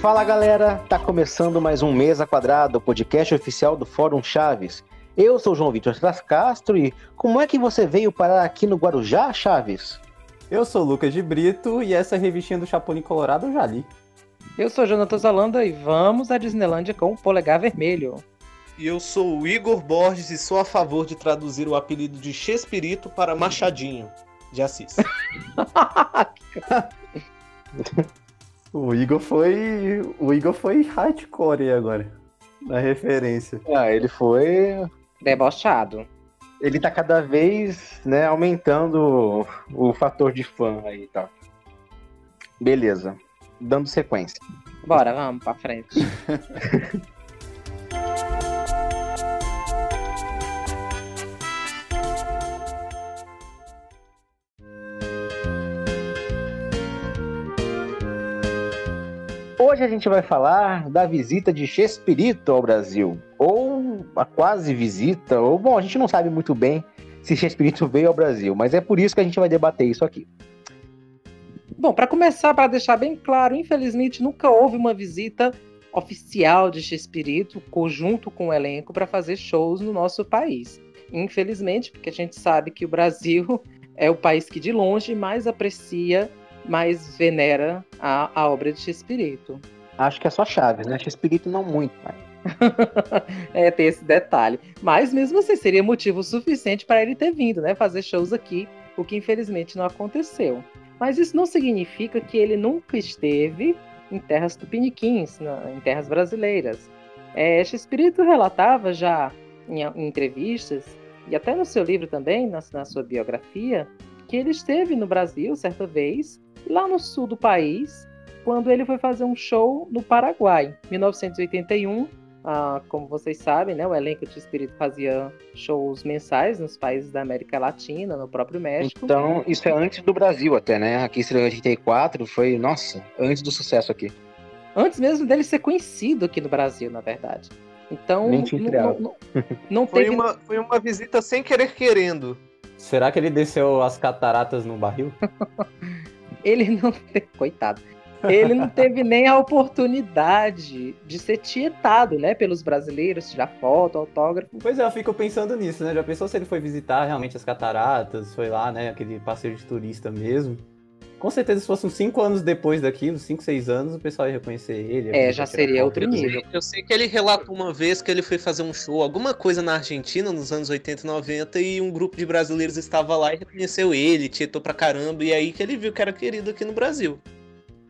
Fala galera, tá começando mais um Mesa Quadrada, o podcast oficial do Fórum Chaves. Eu sou o João Vitor Tras Castro e como é que você veio parar aqui no Guarujá, Chaves? Eu sou o Lucas de Brito e essa revistinha do Chapolin Colorado eu já li. Eu sou Jonathan Zalanda e vamos à Disneylândia com o polegar vermelho. E eu sou o Igor Borges e sou a favor de traduzir o apelido de Chespirito para Machadinho de Assis. o Igor foi. O Igor foi hardcore agora. Na referência. Ah, ele foi. Debochado. Ele tá cada vez, né, aumentando o, o fator de fã aí e tá. tal. Beleza. Dando sequência. Bora, vamos pra frente. Hoje a gente vai falar da visita de Chespirito ao Brasil, ou a quase visita, ou bom, a gente não sabe muito bem se Chespirito veio ao Brasil, mas é por isso que a gente vai debater isso aqui. Bom, para começar, para deixar bem claro, infelizmente nunca houve uma visita oficial de Chespirito conjunto com o elenco para fazer shows no nosso país. Infelizmente, porque a gente sabe que o Brasil é o país que de longe mais aprecia mais venera a, a obra de Chespirito. Acho que é só Chaves, né? Chespirito não muito, mas... é, tem esse detalhe. Mas mesmo assim, seria motivo suficiente para ele ter vindo, né? Fazer shows aqui, o que infelizmente não aconteceu. Mas isso não significa que ele nunca esteve em terras tupiniquins, em terras brasileiras. É, Chespirito relatava já em, em, entrevistas, e até no seu livro também, na, na sua biografia, que ele esteve no Brasil certa vez lá no sul do país, quando ele foi fazer um show no Paraguai, 1981. Ah, como vocês sabem, né, o elenco de Espírito fazia shows mensais nos países da América Latina, no próprio México. Então, isso é antes do Brasil até, né? Aqui em 84 foi, nossa, antes do sucesso aqui. Antes mesmo dele ser conhecido aqui no Brasil, na verdade. Então, Nem não, não, não foi teve... Uma, foi uma visita sem querer querendo. Será que ele desceu as cataratas no barril? ele não coitado. Ele não teve nem a oportunidade de ser tietado, né, pelos brasileiros, tirar foto, autógrafo. Pois é, eu fico pensando nisso, né? Já pensou se ele foi visitar realmente as cataratas, foi lá, né, aquele passeio de turista mesmo? Com certeza, se fosse uns 5 anos depois daquilo, 5, 6 anos, o pessoal ia reconhecer ele. É, já seria outro nível. Eu sei que ele relatou uma vez que ele foi fazer um show, alguma coisa na Argentina, nos anos 80 e 90, e um grupo de brasileiros estava lá e reconheceu ele, tietou pra caramba, e aí que ele viu que era querido aqui no Brasil.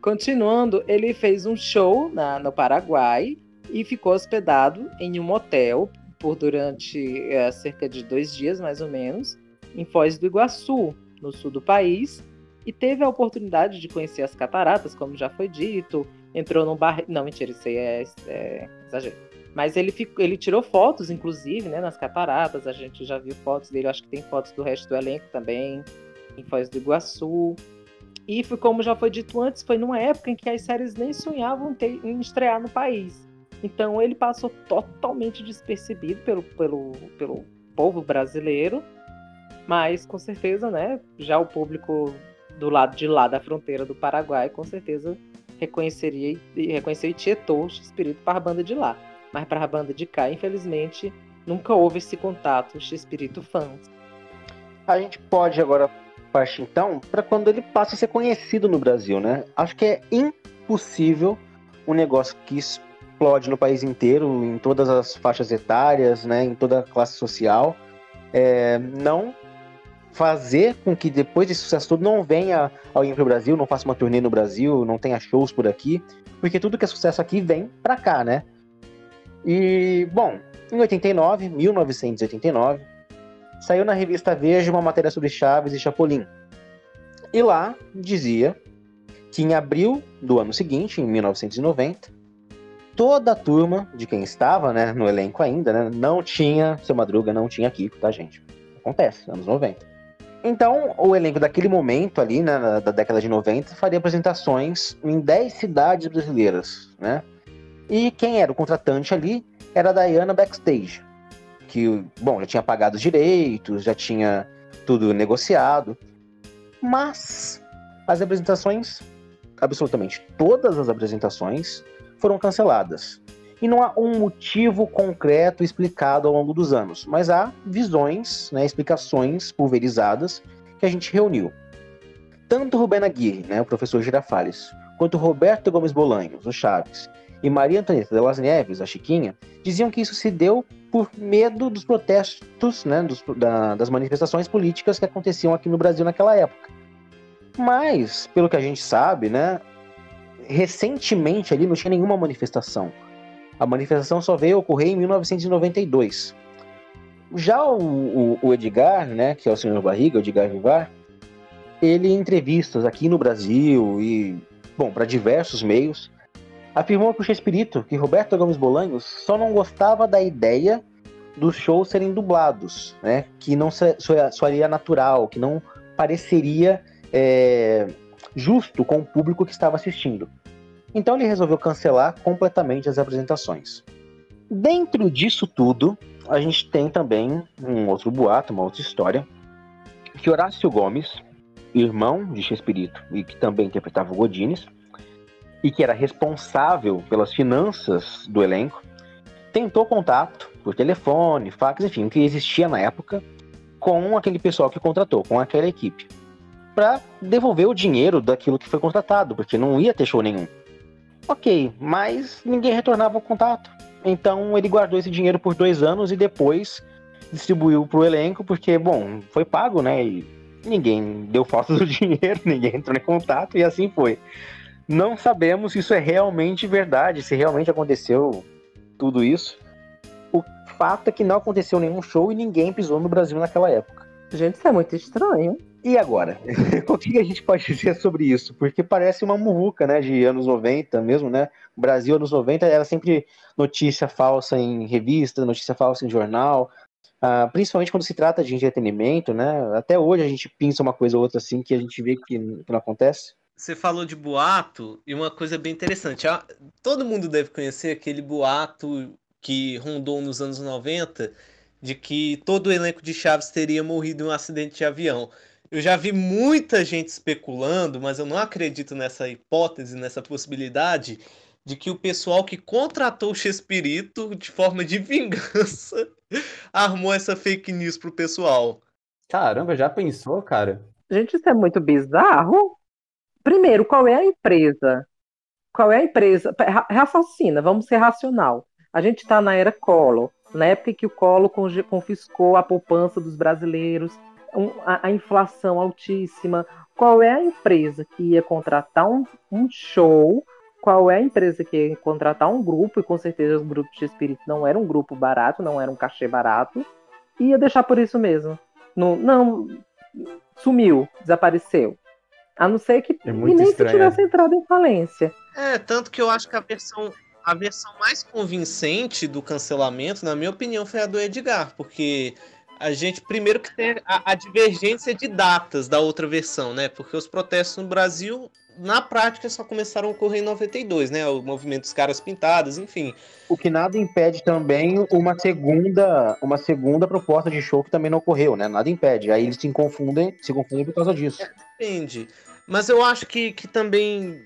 Continuando, ele fez um show na, no Paraguai e ficou hospedado em um hotel por durante é, cerca de dois dias, mais ou menos, em Foz do Iguaçu, no sul do país e teve a oportunidade de conhecer as cataratas, como já foi dito. Entrou num bar. Não, mentira, isso aí é, é exagero. Mas ele, ficou, ele tirou fotos, inclusive, né, nas cataratas. A gente já viu fotos dele, acho que tem fotos do resto do elenco também, em Foz do Iguaçu. E foi, como já foi dito antes, foi numa época em que as séries nem sonhavam ter, em estrear no país. Então ele passou totalmente despercebido pelo, pelo, pelo povo brasileiro. Mas com certeza, né? Já o público do lado de lá da fronteira do Paraguai, com certeza reconheceria e reconheceu tietou o espírito para a banda de lá. Mas para a banda de cá, infelizmente, nunca houve esse contato espírito fãs. A gente pode agora partir então para quando ele passa a ser conhecido no Brasil, né? Acho que é impossível um negócio que explode no país inteiro, em todas as faixas etárias, né, em toda a classe social, é, não fazer com que depois desse sucesso todo não venha alguém para o Brasil, não faça uma turnê no Brasil, não tenha shows por aqui, porque tudo que é sucesso aqui vem para cá, né? E, bom, em 89, 1989, saiu na revista Veja uma matéria sobre Chaves e Chapolin. E lá dizia que em abril do ano seguinte, em 1990, toda a turma de quem estava né, no elenco ainda, né, não tinha Seu Madruga, não tinha Kiko, tá, gente? Acontece, anos 90. Então, o elenco daquele momento ali, né, da década de 90, faria apresentações em 10 cidades brasileiras, né? E quem era o contratante ali era a Diana Backstage, que, bom, já tinha pagado os direitos, já tinha tudo negociado, mas as apresentações, absolutamente todas as apresentações, foram canceladas. E não há um motivo concreto explicado ao longo dos anos, mas há visões, né, explicações pulverizadas que a gente reuniu. Tanto Rubén Aguirre, né, o professor Girafales, quanto Roberto Gomes Bolanhos, o Chaves, e Maria Antonieta de las Neves, a Chiquinha, diziam que isso se deu por medo dos protestos, né, dos, da, das manifestações políticas que aconteciam aqui no Brasil naquela época. Mas, pelo que a gente sabe, né, recentemente ali não tinha nenhuma manifestação. A manifestação só veio ocorrer em 1992. Já o, o, o Edgar, né, que é o senhor Barriga, o Edgar Vivar, ele em entrevistas aqui no Brasil e, bom, para diversos meios, afirmou que o Chespirito, que Roberto Gomes Bolanhos, só não gostava da ideia dos shows serem dublados, né? Que não soaria natural, que não pareceria é, justo com o público que estava assistindo. Então ele resolveu cancelar completamente as apresentações. Dentro disso tudo, a gente tem também um outro boato, uma outra história, que Horácio Gomes, irmão de Chespirito e que também interpretava o Godines, e que era responsável pelas finanças do elenco, tentou contato por telefone, fax, enfim, o que existia na época, com aquele pessoal que contratou, com aquela equipe, para devolver o dinheiro daquilo que foi contratado, porque não ia ter show nenhum. Ok, mas ninguém retornava o contato. Então ele guardou esse dinheiro por dois anos e depois distribuiu para o elenco, porque, bom, foi pago, né? E ninguém deu falta do dinheiro, ninguém entrou em contato e assim foi. Não sabemos se isso é realmente verdade, se realmente aconteceu tudo isso. O fato é que não aconteceu nenhum show e ninguém pisou no Brasil naquela época. Gente, isso é muito estranho. E agora? o que a gente pode dizer sobre isso? Porque parece uma muvuca, né, de anos 90 mesmo, né? O Brasil, anos 90, era sempre notícia falsa em revista, notícia falsa em jornal, uh, principalmente quando se trata de entretenimento, né? Até hoje a gente pinça uma coisa ou outra assim que a gente vê que não acontece. Você falou de boato e uma coisa bem interessante. Todo mundo deve conhecer aquele boato que rondou nos anos 90 de que todo o elenco de Chaves teria morrido em um acidente de avião. Eu já vi muita gente especulando, mas eu não acredito nessa hipótese, nessa possibilidade de que o pessoal que contratou o Chespirito de forma de vingança armou essa fake news pro pessoal. Caramba, já pensou, cara? Gente, isso é muito bizarro. Primeiro, qual é a empresa? Qual é a empresa? Raciocina, vamos ser racional. A gente está na era Collor, na época em que o Collor confiscou a poupança dos brasileiros, a, a, inflação altíssima. Qual é a empresa que ia contratar um, um, show? Qual é a empresa que ia contratar um grupo? E com certeza o grupo de espírito não era um grupo barato, não era um cachê barato. E ia deixar por isso mesmo. Não, não sumiu, desapareceu. A não ser que é e nem estranho. se tivesse entrado em falência. É, tanto que eu acho que a versão, a versão mais convincente do cancelamento, na minha opinião, foi a do Edgar, porque a gente, primeiro que tem a, a divergência de datas da outra versão, né? Porque os protestos no Brasil na prática só começaram a ocorrer em 92, né? O movimento dos caras pintados, enfim. O que nada impede também uma segunda, uma segunda proposta de show que também não ocorreu, né? Nada impede. Aí eles se confundem, se confundem por causa disso. É, depende. Mas eu acho que, que também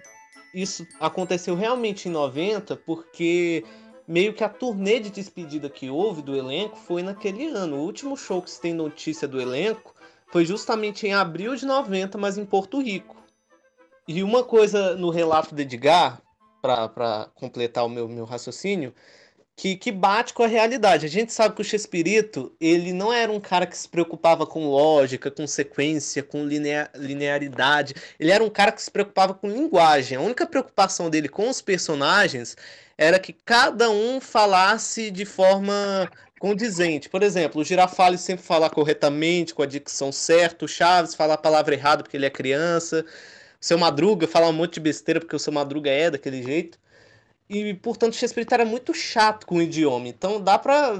isso aconteceu realmente em 90, porque meio que a turnê de despedida que houve do elenco foi naquele ano. O último show que se tem notícia do elenco foi justamente em abril de 90, mas em Porto Rico. E uma coisa no relato de Edgar, para completar o meu, meu raciocínio, que, que bate com a realidade. A gente sabe que o Chespirito, ele não era um cara que se preocupava com lógica, com sequência, com linear, linearidade. Ele era um cara que se preocupava com linguagem. A única preocupação dele com os personagens era que cada um falasse de forma condizente. Por exemplo, o Girafales sempre falar corretamente, com a dicção certa, o Chaves falar a palavra errada porque ele é criança, o seu Madruga falar um monte de besteira porque o seu Madruga é daquele jeito. E, portanto, Shakespeare era muito chato com o idioma. Então dá pra.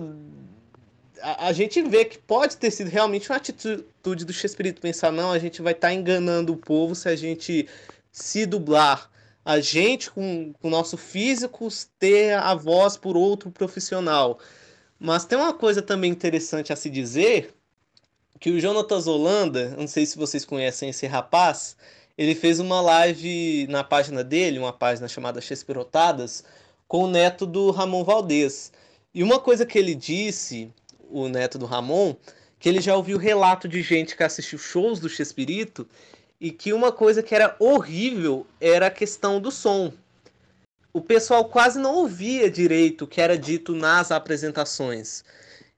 A, gente vê que pode ter sido realmente uma atitude do Shakespeare pensar, não, a gente vai estar tá enganando o povo se a gente se dublar. A gente, com o nosso físico, ter a voz por outro profissional. Mas tem uma coisa também interessante a se dizer, que o Jonatas Holanda, não sei se vocês conhecem esse rapaz, ele fez uma live na página dele, uma página chamada Chesperotadas, com o neto do Ramon Valdez. E uma coisa que ele disse, o neto do Ramon, que ele já ouviu relato de gente que assistiu shows do Chespirito e que uma coisa que era horrível era a questão do som. O pessoal quase não ouvia direito o que era dito nas apresentações.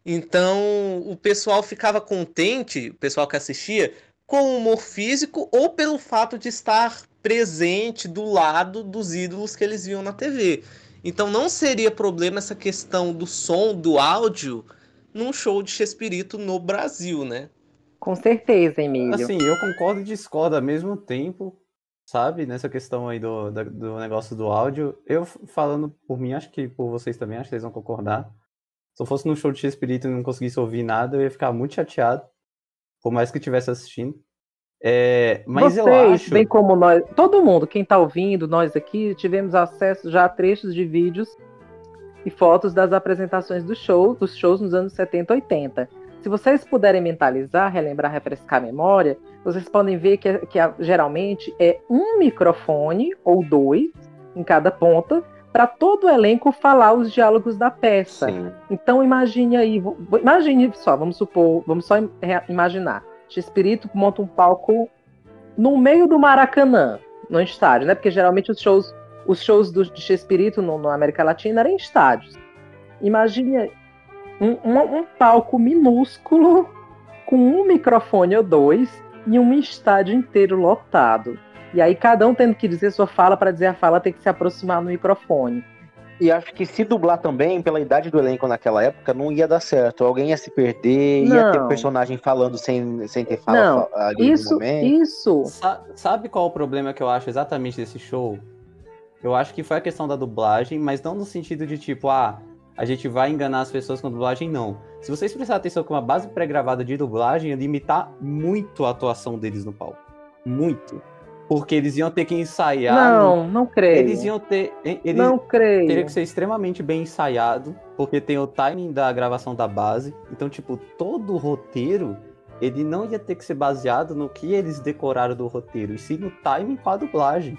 Então o pessoal ficava contente, o pessoal que assistia, com o humor físico ou pelo fato de estar presente do lado dos ídolos que eles viam na TV. Então não seria problema essa questão do som, do áudio, num show de Chespirito no Brasil, né? Com certeza, Emílio. Assim, eu concordo e discordo ao mesmo tempo, sabe? Nessa questão aí do, do negócio do áudio. Eu falando por mim, acho que por vocês também, acho que vocês vão concordar. Se eu fosse num show de Espírito e não conseguisse ouvir nada, eu ia ficar muito chateado. Por mais que estivesse assistindo. É, mas Vocês, eu acho. bem como nós, todo mundo, quem está ouvindo, nós aqui, tivemos acesso já a trechos de vídeos e fotos das apresentações do show, dos shows nos anos 70 e 80. Se vocês puderem mentalizar, relembrar, refrescar a memória, vocês podem ver que, que geralmente é um microfone ou dois em cada ponta para todo o elenco falar os diálogos da peça. Sim. Então imagine aí, imagine só, vamos supor, vamos só imaginar. Espírito monta um palco no meio do Maracanã, no estádio, né? Porque geralmente os shows, os shows do, de Espírito no, no América Latina eram em estádios. Imagine um, um, um palco minúsculo com um microfone ou dois e um estádio inteiro lotado. E aí cada um tendo que dizer sua fala para dizer a fala tem que se aproximar no microfone. E acho que se dublar também, pela idade do elenco naquela época, não ia dar certo. Alguém ia se perder, Não. ia ter personagem falando sem, sem ter fala Não, ali no Isso, momento. isso. Sa- Sabe qual o problema que eu acho exatamente desse show? Eu acho que foi a questão da dublagem, mas não no sentido de tipo, ah, a gente vai enganar as pessoas com dublagem, não. Se vocês prestarem atenção com uma base pré-gravada de dublagem, ia limitar muito a atuação deles no palco. Muito. Porque eles iam ter que ensaiar. Não, não creio. Eles iam ter. Eles não creio. teria que ser extremamente bem ensaiado, porque tem o timing da gravação da base. Então, tipo, todo o roteiro, ele não ia ter que ser baseado no que eles decoraram do roteiro, e sim no timing com a dublagem.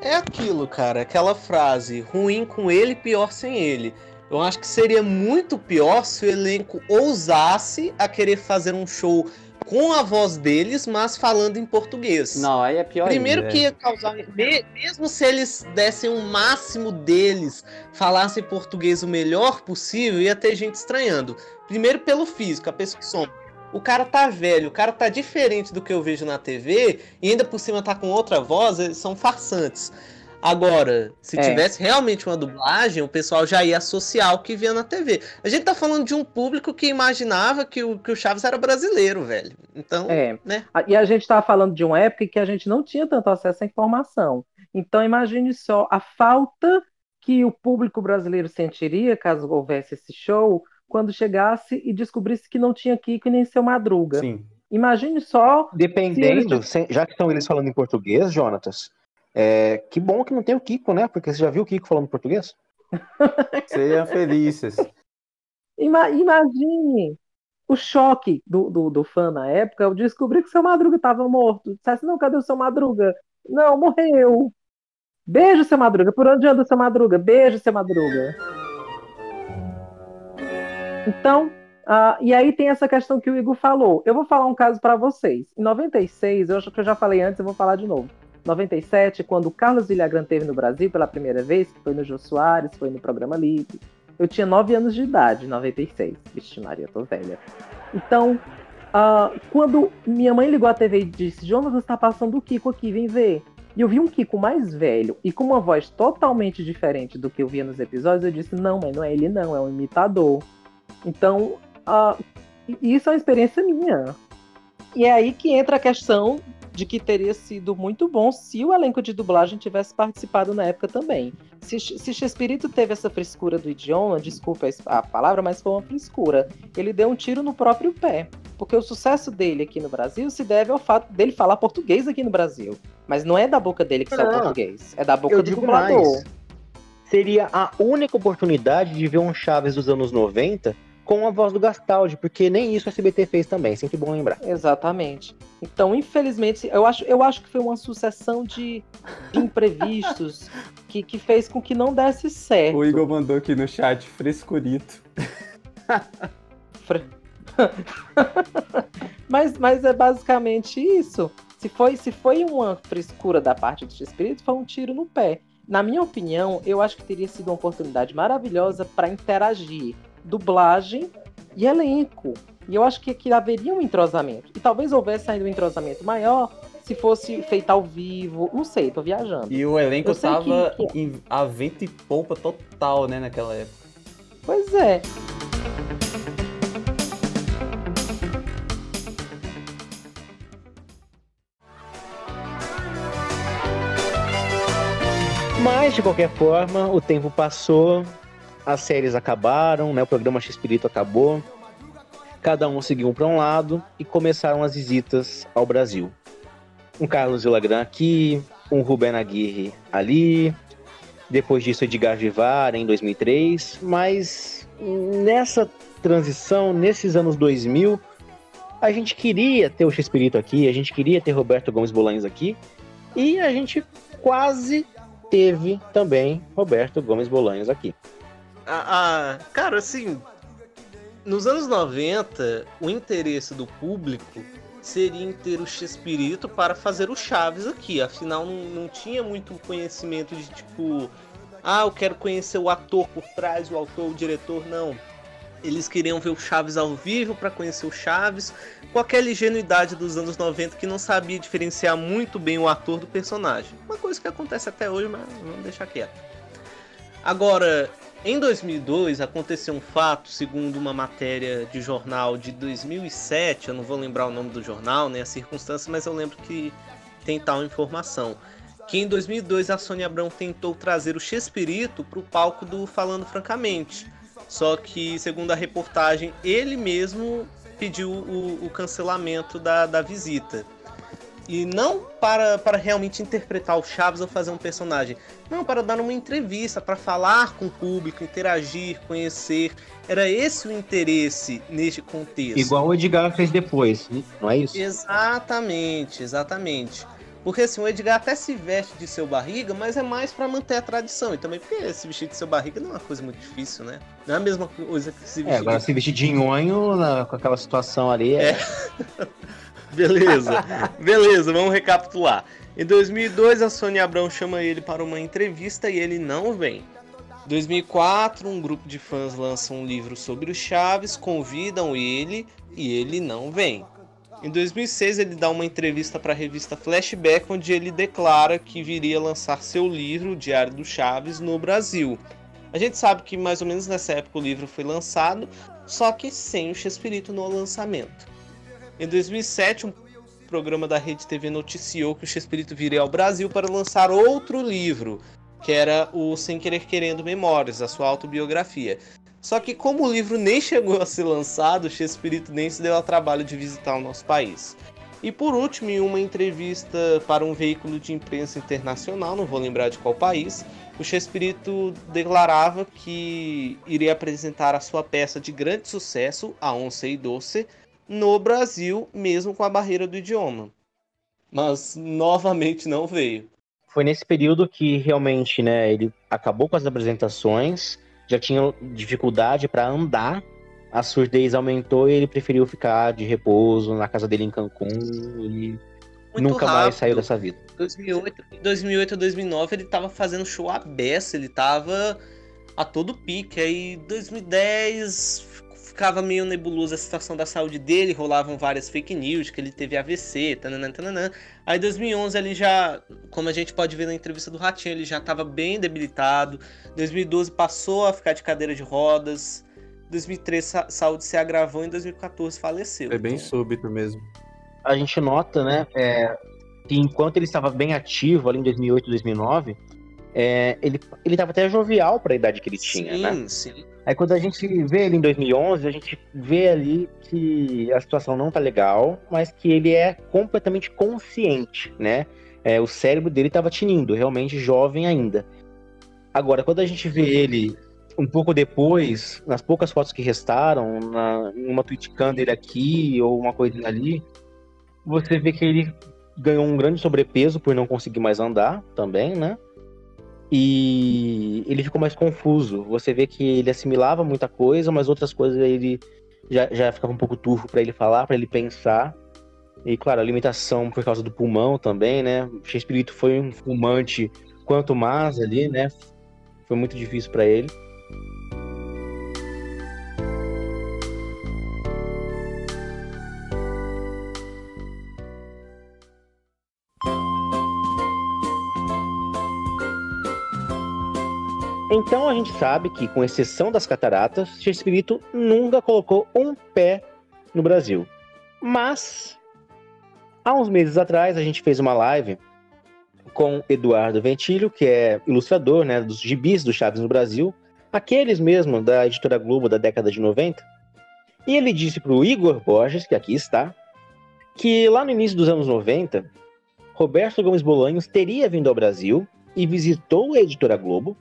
É aquilo, cara, aquela frase, ruim com ele, pior sem ele. Eu acho que seria muito pior se o elenco ousasse a querer fazer um show com a voz deles, mas falando em português. Não, aí é pior Primeiro ainda, que é. ia causar, me- mesmo se eles dessem o máximo deles, falassem português o melhor possível, ia ter gente estranhando. Primeiro pelo físico, a pessoa que soma. O cara tá velho, o cara tá diferente do que eu vejo na TV, e ainda por cima tá com outra voz, eles são farsantes. Agora, se É. tivesse realmente uma dublagem, o pessoal já ia associar o que via na TV. A gente tá falando de um público que imaginava que o, que o Chaves era brasileiro, velho. Então, É. né? A- E a gente estava falando de uma época em que a gente não tinha tanto acesso à informação. Então, imagine só a falta que o público brasileiro sentiria caso houvesse esse show quando chegasse e descobrisse que não tinha Kiko e nem seu Madruga. Sim. Imagine só. Dependendo, sem- já que estão eles falando em português, Jonatas, é, que bom que não tem o Kiko, né? Porque você já viu o Kiko falando português? Sejam felizes. ima- imagine o choque do, do, do fã na época ao descobrir que seu Madruga estava morto. Dissesse, não, cadê o seu Madruga? Não, morreu. Beijo, seu Madruga. Por onde anda o seu Madruga? Beijo, seu Madruga. Então, ah, e aí tem essa questão que o Igor falou. Eu vou falar um caso para vocês. Em 96, eu acho que eu já falei antes, eu vou falar de novo. 97, quando Carlos Villagrán teve no Brasil pela primeira vez, que foi no Jô Soares, foi no programa Livre. Eu tinha 9 anos de idade, em 96. Vixe, Maria, tô velha. Então, ah, quando minha mãe ligou a TV e disse: Jonas, está passando o Kiko aqui, vem ver. E eu vi um Kiko mais velho e com uma voz totalmente diferente do que eu via nos episódios. Eu disse: Não, mãe, não é ele, não, é um imitador. Então, ah, isso é uma experiência minha. E é aí que entra a questão de que teria sido muito bom se o elenco de dublagem tivesse participado na época também. Se, se Chespirito teve essa frescura do idioma, desculpa a palavra, mas foi uma frescura. Ele deu um tiro no próprio pé. Porque o sucesso dele aqui no Brasil se deve ao fato dele falar português aqui no Brasil. Mas não é da boca dele que sai o Não. português, é da boca do dublador. mais. Seria a única oportunidade de ver um Chaves dos anos 90 com a voz do Gastaldi, porque nem isso a SBT fez também, sempre bom lembrar. Exatamente. Então, infelizmente, eu acho, eu acho que foi uma sucessão de, de imprevistos que, que fez com que não desse certo. O Igor mandou aqui no chat, frescurito. Fre- mas, mas é basicamente isso. Se foi, se foi uma frescura da parte do Espírito, foi um tiro no pé. Na minha opinião, eu acho que teria sido uma oportunidade maravilhosa para interagir dublagem e elenco. E eu acho que, que haveria um entrosamento. E talvez houvesse ainda um entrosamento maior se fosse feito ao vivo. Não sei, tô viajando. E o elenco Eu que- tava que- em, a vento e polpa total, né, naquela época. Pois é. Mas, de qualquer forma, o tempo passou, as séries acabaram, né? O programa X-Espírito acabou. Cada um seguiu para um lado e começaram as visitas ao Brasil. Um Carlos Villagrán aqui, um Rubén Aguirre ali. Depois disso, Edgar Vivar em 2003. Mas nessa transição, nesses anos 2000, a gente queria ter o X-Espírito aqui, a gente queria ter Roberto Gomes Bolanhos aqui. E a gente quase teve também Roberto Gomes Bolanhos aqui. Ah, ah, cara, assim, nos anos 90, o interesse do público seria em ter o X-Espírito para fazer o Chaves aqui. Afinal, não, não tinha muito conhecimento de tipo, ah, eu quero conhecer o ator por trás, o autor, o diretor, não. Eles queriam ver o Chaves ao vivo para conhecer o Chaves, com aquela ingenuidade dos anos 90 que não sabia diferenciar muito bem o ator do personagem. Uma coisa que acontece até hoje, mas vamos deixar quieto. Agora, em 2002 aconteceu um fato, segundo uma matéria de jornal de 2007, eu não vou lembrar o nome do jornal, nem a circunstância, mas eu lembro que tem tal informação. Que em 2002 a Sônia Abrão tentou trazer o Chespirito para o palco do Falando Francamente. Só que, segundo a reportagem, ele mesmo pediu o, o cancelamento da, da visita. E não para, para realmente interpretar o Chaves ou fazer um personagem. Não, para dar uma entrevista, para falar com o público, interagir, conhecer. Era esse o interesse neste contexto. Igual o Edgar fez depois, não é isso? Exatamente, exatamente. Porque assim, o Edgar até se veste de seu barriga, mas é mais para manter a tradição. E também porque se vestir de seu barriga não é uma coisa muito difícil, né? Não é a mesma coisa que se vestir É, agora de se vestir de nhonho na- com aquela situação ali é... Beleza, beleza, vamos recapitular. Em 2002, a Sônia Abrão chama ele para uma entrevista e ele não vem. Em 2004, um grupo de fãs lança um livro sobre o Chaves, convidam ele e ele não vem. Em 2006, ele dá uma entrevista para a revista Flashback, onde ele declara que viria lançar seu livro, O Diário do Chaves, no Brasil. A gente sabe que mais ou menos nessa época o livro foi lançado, só que sem o Chespirito no lançamento. Em 2007, um programa da Rede TV noticiou que o Chespirito viria ao Brasil para lançar outro livro, que era o Sem Querer Querendo Memórias, a sua autobiografia. Só que como o livro nem chegou a ser lançado, o Chespirito nem se deu ao trabalho de visitar o nosso país. E por último, em uma entrevista para um veículo de imprensa internacional, não vou lembrar de qual país, o Chespirito declarava que iria apresentar a sua peça de grande sucesso, A Onça e Doce, no Brasil, mesmo com a barreira do idioma. Mas novamente não veio. Foi nesse período que realmente, né, ele acabou com as apresentações, já tinha dificuldade para andar, a surdez aumentou e ele preferiu ficar de repouso na casa dele em Cancún e Muito nunca mais rápido. saiu dessa vida. 2008, em 2008 a 2009 ele tava fazendo show à beça, ele tava a todo pique. Aí 2010 ficava meio nebulosa a situação da saúde dele, rolavam várias fake news que ele teve AVC, tananã, tananã. Aí 2011 ele já, como a gente pode ver na entrevista do Ratinho, ele já tava bem debilitado. 2012 passou a ficar de cadeira de rodas. 2013 a saúde se agravou, em 2014 faleceu. Foi bem Então, súbito mesmo. A gente nota, né, é, que enquanto ele estava bem ativo ali em 2008, 2009, é, ele ele estava até jovial para a idade que ele tinha, sim, né? sim. Aí quando a gente vê ele em 2011, a gente vê ali que a situação não tá legal, mas que ele é completamente consciente, né? É, o cérebro dele tava tinindo, realmente jovem ainda. Agora, quando a gente vê ele um pouco depois, nas poucas fotos que restaram, na, uma tweetcam dele aqui ou uma coisinha ali, você vê que ele ganhou um grande sobrepeso por não conseguir mais andar também, né? E ele ficou mais confuso. Você vê que ele assimilava muita coisa, mas outras coisas ele já, já ficava um pouco turvo para ele falar, para ele pensar. E claro, a limitação por causa do pulmão também, né? Shakespeare foi um fumante quanto mais ali, né? Foi muito difícil para ele. Então a gente sabe que, com exceção das cataratas, Shakespeare nunca colocou um pé no Brasil. Mas, há uns meses atrás, a gente fez uma live com Eduardo Ventilho, que é ilustrador né, dos gibis do Chaves no Brasil, aqueles mesmo da editora Globo da década de 90. E ele disse para o Igor Borges, que aqui está, que lá no início dos anos 90, Roberto Gomes Bolanhos teria vindo ao Brasil e visitou a editora Globo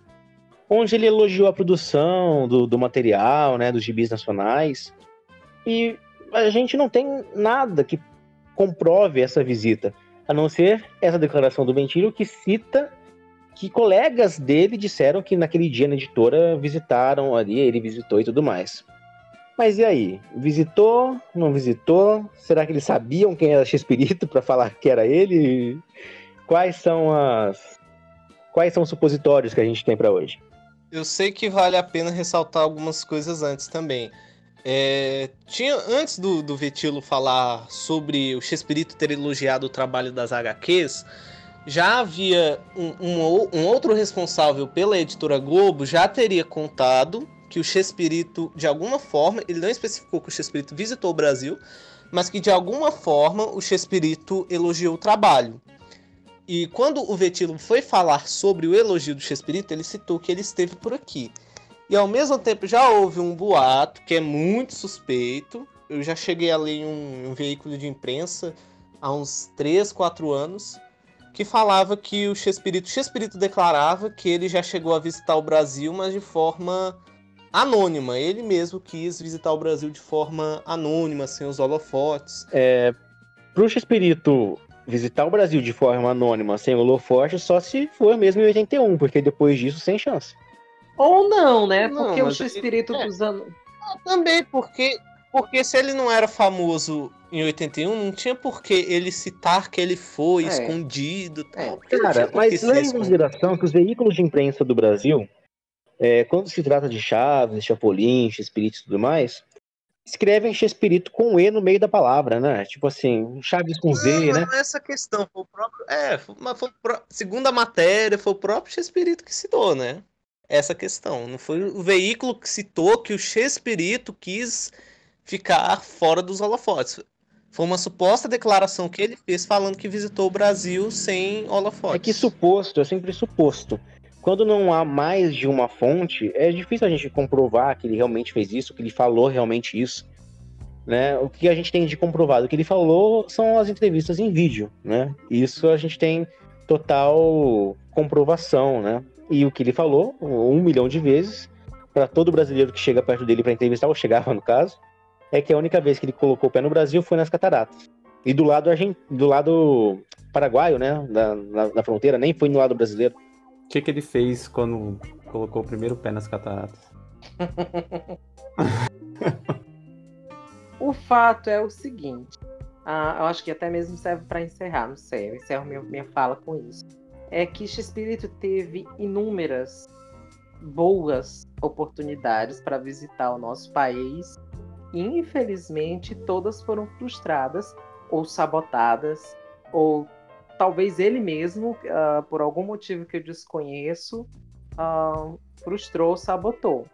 onde ele elogiou a produção do, do material, né, dos gibis nacionais. E a gente não tem nada que comprove essa visita, a não ser essa declaração do Ventilho que cita que colegas dele disseram que naquele dia na editora visitaram ali, ele visitou e tudo mais. Mas e aí? Visitou? Não visitou? Será que eles sabiam quem era X-Espírito para falar que era ele? Quais são as quais são os supositórios que a gente tem para hoje? Eu sei que vale a pena ressaltar algumas coisas antes também. É, tinha antes do, do Vetilo falar sobre o Chespirito ter elogiado o trabalho das HQs, já havia um, um, um, outro responsável pela editora Globo já teria contado que o Chespirito, de alguma forma, ele não especificou que o Chespirito visitou o Brasil, mas que de alguma forma o Chespirito elogiou o trabalho. E quando o Vetilo foi falar sobre o elogio do Chespirito, ele citou que ele esteve por aqui. E ao mesmo tempo já houve um boato que é muito suspeito. Eu já cheguei a ler em um, um veículo de imprensa há uns 3, 4 anos que falava que o Chespirito, Chespirito declarava que ele já chegou a visitar o Brasil, mas de forma anônima. Ele mesmo quis visitar o Brasil de forma anônima, sem os holofotes. É, pro Chespirito visitar o Brasil de forma anônima, sem holoforte, só se for mesmo em 81, porque depois disso, sem chance. Ou não, né? Não, porque o espírito é. dos anos. Também, porque, porque se ele não era famoso em 81, não tinha por que ele citar que ele foi é. escondido. Tal, é. Cara, mas leve em consideração que os veículos de imprensa do Brasil, é, quando se trata de Chaves, Chapolin, Espírito e tudo mais, escrevem Chespirito com E no meio da palavra, né? Tipo assim, Chaves com Z, não, né? Não, essa questão, foi o próprio. É, mas foi pro... segundo a matéria, foi o próprio Chespirito que citou, né? Essa questão. Não foi o veículo que citou que o Chespirito quis ficar fora dos holofotes. Foi uma suposta declaração que ele fez falando que visitou o Brasil sem holofotes. É que suposto, é sempre suposto quando não há mais de uma fonte, é difícil a gente comprovar que ele realmente fez isso, que ele falou realmente isso. Né? O que a gente tem de comprovado que ele falou são as entrevistas em vídeo, né? Isso a gente tem total comprovação, né? E o que ele falou, um milhão de vezes, para todo brasileiro que chega perto dele para entrevistar, ou chegava no caso, é que a única vez que ele colocou o pé no Brasil foi nas cataratas. E do lado, do lado paraguaio, né? Da, na, na fronteira, nem foi no lado brasileiro. O que, que ele fez quando colocou o primeiro pé nas cataratas? o fato é o seguinte. Ah, eu acho que até mesmo serve para encerrar, não sei, eu encerro minha, minha fala com isso. É que Espírito teve inúmeras boas oportunidades para visitar o nosso país e infelizmente todas foram frustradas ou sabotadas ou talvez ele mesmo, uh, por algum motivo que eu desconheço, uh, frustrou, sabotou.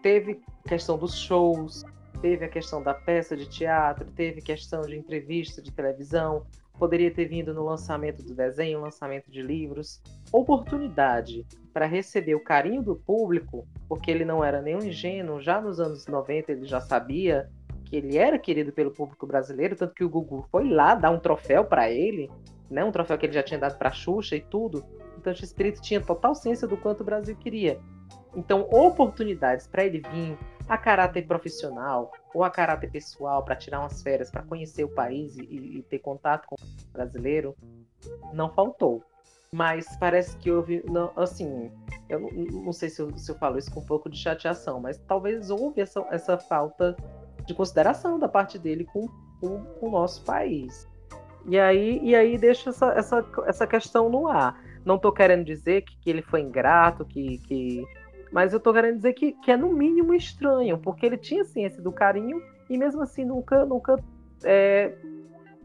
Teve questão dos shows, teve a questão da peça de teatro, teve questão de entrevista de televisão, poderia ter vindo no lançamento do desenho, lançamento de livros. Oportunidade para receber o carinho do público, porque ele não era nenhum ingênuo, já nos anos 90 ele já sabia que ele era querido pelo público brasileiro, tanto que o Gugu foi lá dar um troféu para ele né? Um troféu que ele já tinha dado para Xuxa e tudo. Então, o Espírito tinha total ciência do quanto o Brasil queria. Então, oportunidades para ele vir a caráter profissional ou a caráter pessoal para tirar umas férias, para conhecer o país e, e, ter contato com o brasileiro, não faltou. Mas parece que houve, não, assim, eu não, não sei se eu, se eu falo isso com um pouco de chateação, mas talvez houve essa, essa falta de consideração da parte dele com, com, com o nosso país. E aí, e aí deixa essa, essa, essa questão no ar. Não estou querendo dizer que, que, ele foi ingrato, que, que... mas eu estou querendo dizer que, que é no mínimo estranho, porque ele tinha ciência do carinho e mesmo assim nunca, nunca é,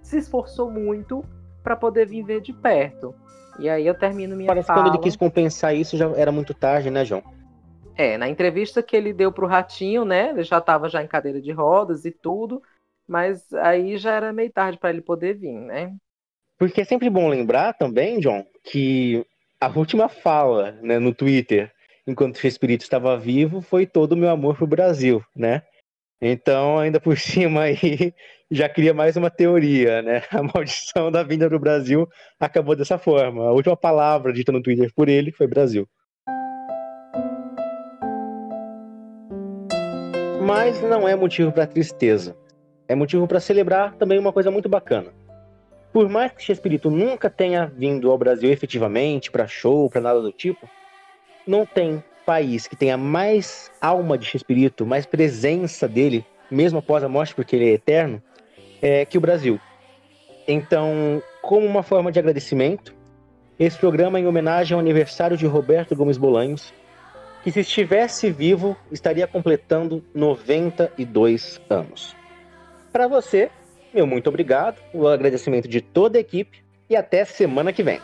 se esforçou muito para poder vir ver de perto. E aí eu termino minha Parece fala... que quando ele quis compensar isso já era muito tarde, né, João? É, na entrevista que ele deu pro Ratinho, né? Ele já estava já em cadeira de rodas e tudo, mas aí já era meio tarde para ele poder vir, né? Porque é sempre bom lembrar também, John, que a última fala né, no Twitter, enquanto o Espírito estava vivo, foi todo o meu amor pro Brasil, né? Então, ainda por cima aí, já cria mais uma teoria, né? A maldição da vinda do Brasil acabou dessa forma. A última palavra dita no Twitter por ele foi Brasil. Mas não é motivo para tristeza. É motivo para celebrar também uma coisa muito bacana. Por mais que Espírito nunca tenha vindo ao Brasil efetivamente para show, para nada do tipo, não tem país que tenha mais alma de Espírito, mais presença dele, mesmo após a morte, porque ele é eterno, é, que o Brasil. Então, como uma forma de agradecimento, esse programa é em homenagem ao aniversário de Roberto Gomes Bolanhos, que se estivesse vivo estaria completando 92 anos. Para você, meu muito obrigado, o agradecimento de toda a equipe. E até semana que vem.